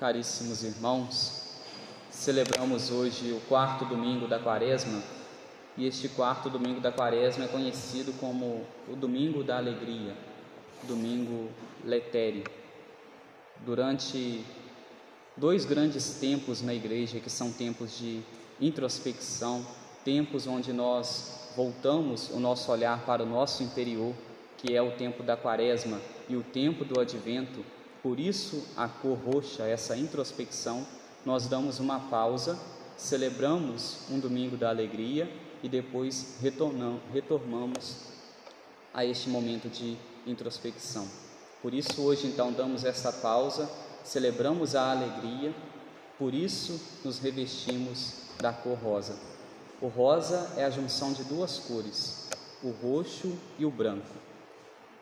caríssimos irmãos, celebramos hoje o quarto domingo da quaresma e este quarto domingo da quaresma é conhecido como o domingo da alegria, domingo letério. Durante dois grandes tempos na igreja, que são tempos de introspecção, tempos onde nós voltamos o nosso olhar para o nosso interior, que é o tempo da quaresma e o tempo do advento, por isso, a cor roxa, essa introspecção, nós damos uma pausa, celebramos um domingo da alegria e depois retornamos a este momento de introspecção. Por isso, hoje, então, damos essa pausa, celebramos a alegria, por isso nos revestimos da cor rosa. O rosa é a junção de duas cores, o roxo e o branco.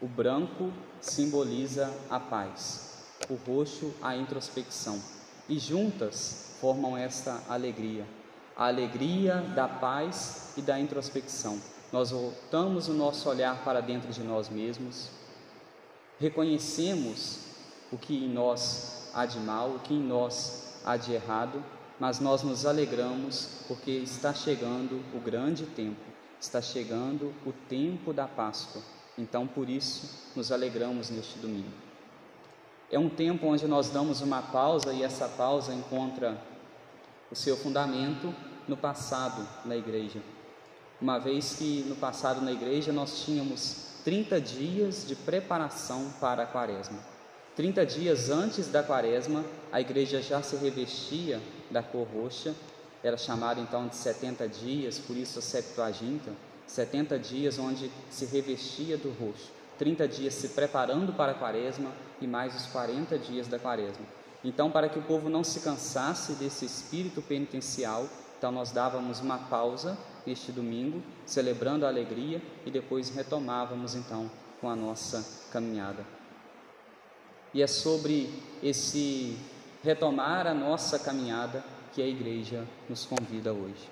O branco simboliza a paz, o roxo a introspecção, e juntas formam esta alegria, a alegria da paz e da introspecção. Nós voltamos o nosso olhar para dentro de nós mesmos, reconhecemos o que em nós há de mal, o que em nós há de errado, mas nós nos alegramos porque está chegando o grande tempo, está chegando o tempo da Páscoa. Então, por isso, nos alegramos neste domingo. É um tempo onde nós damos uma pausa e essa pausa encontra o seu fundamento no passado na igreja. Uma vez que no passado na igreja nós tínhamos 30 dias de preparação para a quaresma. 30 dias antes da quaresma, a igreja já se revestia da cor roxa, era chamada então de 70 dias, por isso a Septuaginta, 70 dias onde se revestia do roxo. 30 dias se preparando para a quaresma e mais os 40 dias da quaresma. Então, para que o povo não se cansasse desse espírito penitencial, então nós dávamos uma pausa este domingo, celebrando a alegria e depois retomávamos então com a nossa caminhada. E é sobre esse retomar a nossa caminhada que a igreja nos convida hoje.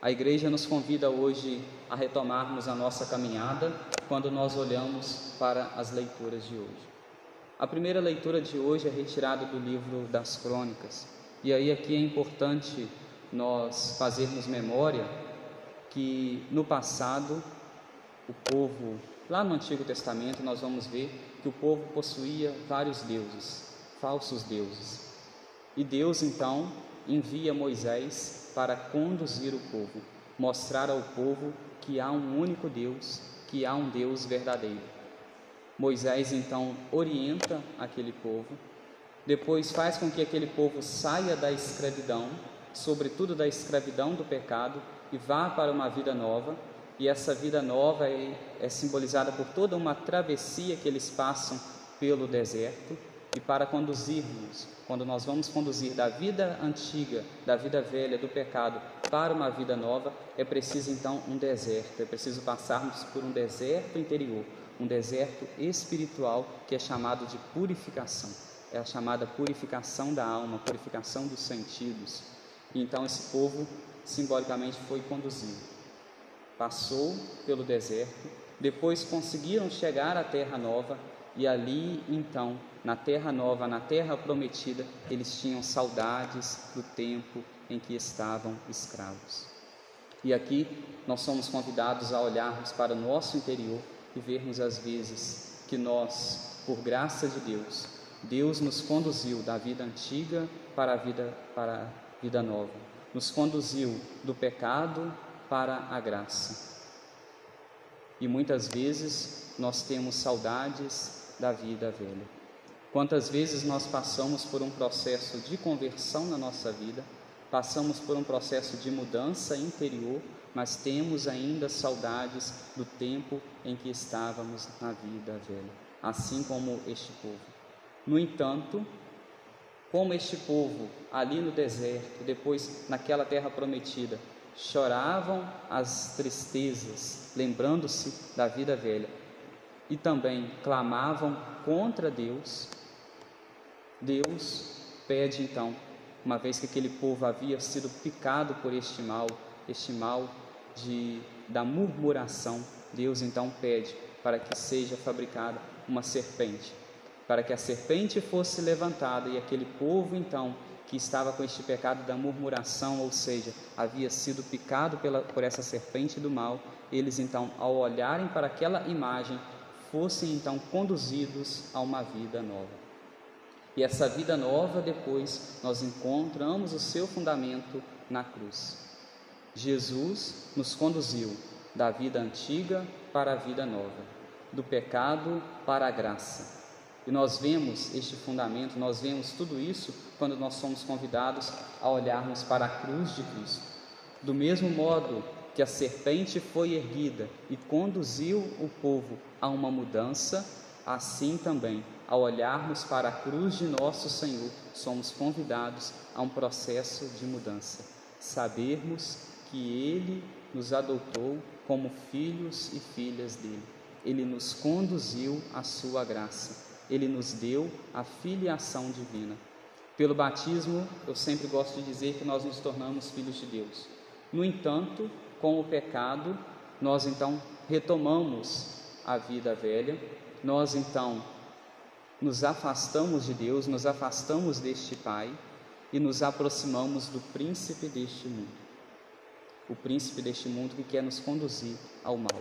A igreja nos convida hoje a retomarmos a nossa caminhada quando nós olhamos para as leituras de hoje. A primeira leitura de hoje é retirada do livro das Crônicas. E aí aqui é importante nós fazermos memória que no passado o povo, lá no Antigo Testamento, nós vamos ver que o povo possuía vários deuses, falsos deuses. E Deus então envia Moisés para conduzir o povo, mostrar ao povo que há um único Deus, que há um Deus verdadeiro. Moisés então orienta aquele povo, depois faz com que aquele povo saia da escravidão, sobretudo da escravidão do pecado, e vá para uma vida nova. E essa vida nova é, é simbolizada por toda uma travessia que eles passam pelo deserto, e para conduzirmos, quando nós vamos conduzir da vida antiga, da vida velha, do pecado, para uma vida nova, é preciso então um deserto, é preciso passarmos por um deserto interior, um deserto espiritual que é chamado de purificação. É a chamada purificação da alma, purificação dos sentidos. E então esse povo simbolicamente foi conduzido. Passou pelo deserto, depois conseguiram chegar à terra nova e ali então na terra nova, na terra prometida, eles tinham saudades do tempo em que estavam escravos. E aqui nós somos convidados a olharmos para o nosso interior e vermos às vezes que nós, por graça de Deus, Deus nos conduziu da vida antiga para a vida para a vida nova. Nos conduziu do pecado para a graça. E muitas vezes nós temos saudades da vida velha. Quantas vezes nós passamos por um processo de conversão na nossa vida, passamos por um processo de mudança interior, mas temos ainda saudades do tempo em que estávamos na vida velha, assim como este povo. No entanto, como este povo ali no deserto, depois naquela terra prometida, choravam as tristezas, lembrando-se da vida velha, e também clamavam contra Deus, Deus pede então, uma vez que aquele povo havia sido picado por este mal, este mal de da murmuração, Deus então pede para que seja fabricada uma serpente. para que a serpente fosse levantada e aquele povo então que estava com este pecado da murmuração, ou seja, havia sido picado pela, por essa serpente do mal, eles então, ao olharem para aquela imagem, fossem então conduzidos a uma vida nova. E essa vida nova, depois, nós encontramos o seu fundamento na cruz. Jesus nos conduziu da vida antiga para a vida nova, do pecado para a graça e nós vemos este fundamento, nós vemos tudo isso quando nós somos convidados a olharmos para a cruz de Cristo. Do mesmo modo que a serpente foi erguida e conduziu o povo a uma mudança, assim também, ao olharmos para a cruz de nosso Senhor, somos convidados a um processo de mudança. Sabermos que Ele nos adotou como filhos e filhas dele. Ele nos conduziu à sua graça ele nos deu a filiação divina. Pelo batismo, eu sempre gosto de dizer que nós nos tornamos filhos de Deus. No entanto, com o pecado, nós então retomamos a vida velha, nós então nos afastamos de Deus, nos afastamos deste Pai e nos aproximamos do príncipe deste mundo. O príncipe deste mundo que quer nos conduzir ao mal.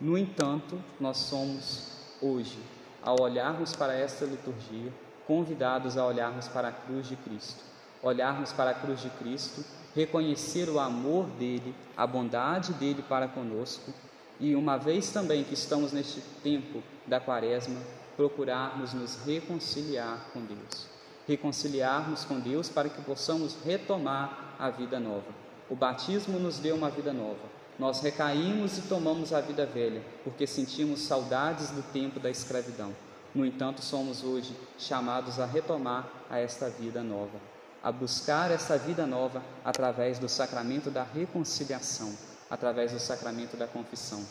No entanto, nós somos hoje ao olharmos para esta liturgia, convidados a olharmos para a cruz de Cristo. Olharmos para a cruz de Cristo, reconhecer o amor dele, a bondade dele para conosco e, uma vez também que estamos neste tempo da Quaresma, procurarmos nos reconciliar com Deus. Reconciliarmos com Deus para que possamos retomar a vida nova. O batismo nos deu uma vida nova nós recaímos e tomamos a vida velha, porque sentimos saudades do tempo da escravidão. No entanto, somos hoje chamados a retomar a esta vida nova, a buscar essa vida nova através do sacramento da reconciliação, através do sacramento da confissão.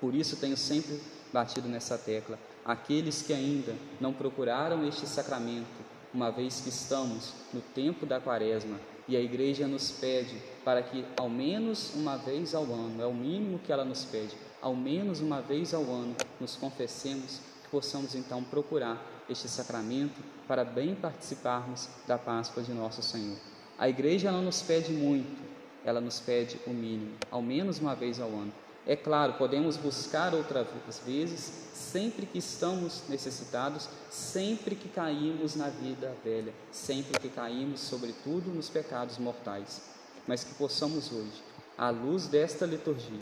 Por isso tenho sempre batido nessa tecla. Aqueles que ainda não procuraram este sacramento, uma vez que estamos no tempo da quaresma, e a igreja nos pede para que ao menos uma vez ao ano, é o mínimo que ela nos pede, ao menos uma vez ao ano nos confessemos, que possamos então procurar este sacramento para bem participarmos da Páscoa de nosso Senhor. A igreja não nos pede muito, ela nos pede o mínimo, ao menos uma vez ao ano. É claro, podemos buscar outras vezes, sempre que estamos necessitados, sempre que caímos na vida velha, sempre que caímos, sobretudo, nos pecados mortais. Mas que possamos hoje, à luz desta liturgia,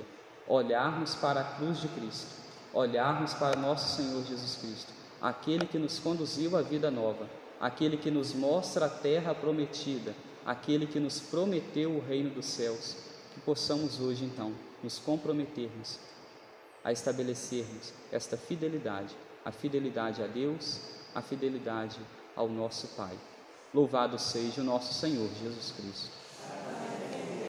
olharmos para a cruz de Cristo, olharmos para nosso Senhor Jesus Cristo, aquele que nos conduziu à vida nova, aquele que nos mostra a terra prometida, aquele que nos prometeu o reino dos céus, que possamos hoje então nos comprometermos a estabelecermos esta fidelidade, a fidelidade a Deus, a fidelidade ao nosso Pai. Louvado seja o nosso Senhor Jesus Cristo.